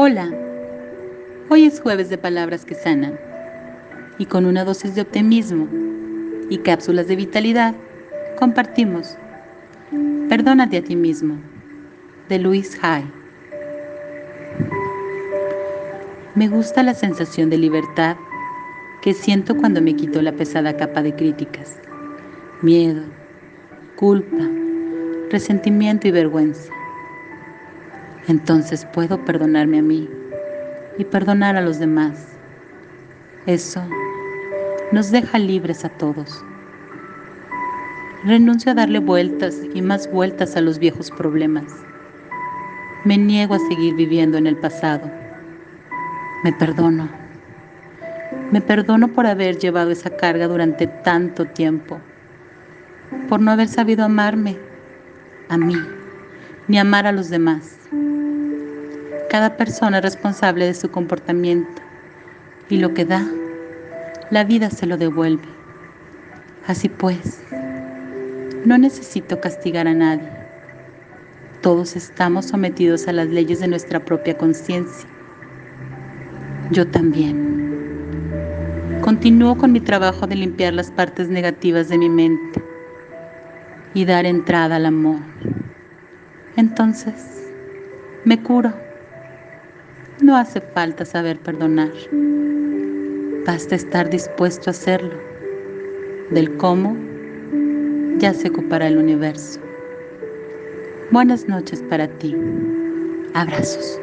Hola, hoy es jueves de palabras que sanan y con una dosis de optimismo y cápsulas de vitalidad compartimos Perdónate a ti mismo de Luis Hay. Me gusta la sensación de libertad que siento cuando me quito la pesada capa de críticas, miedo, culpa, resentimiento y vergüenza. Entonces puedo perdonarme a mí y perdonar a los demás. Eso nos deja libres a todos. Renuncio a darle vueltas y más vueltas a los viejos problemas. Me niego a seguir viviendo en el pasado. Me perdono. Me perdono por haber llevado esa carga durante tanto tiempo, por no haber sabido amarme a mí, ni amar a los demás. Cada persona es responsable de su comportamiento y lo que da, la vida se lo devuelve. Así pues, no necesito castigar a nadie. Todos estamos sometidos a las leyes de nuestra propia conciencia. Yo también. Continúo con mi trabajo de limpiar las partes negativas de mi mente y dar entrada al amor. Entonces, me curo. No hace falta saber perdonar. Basta estar dispuesto a hacerlo. Del cómo ya se ocupará el universo. Buenas noches para ti. Abrazos.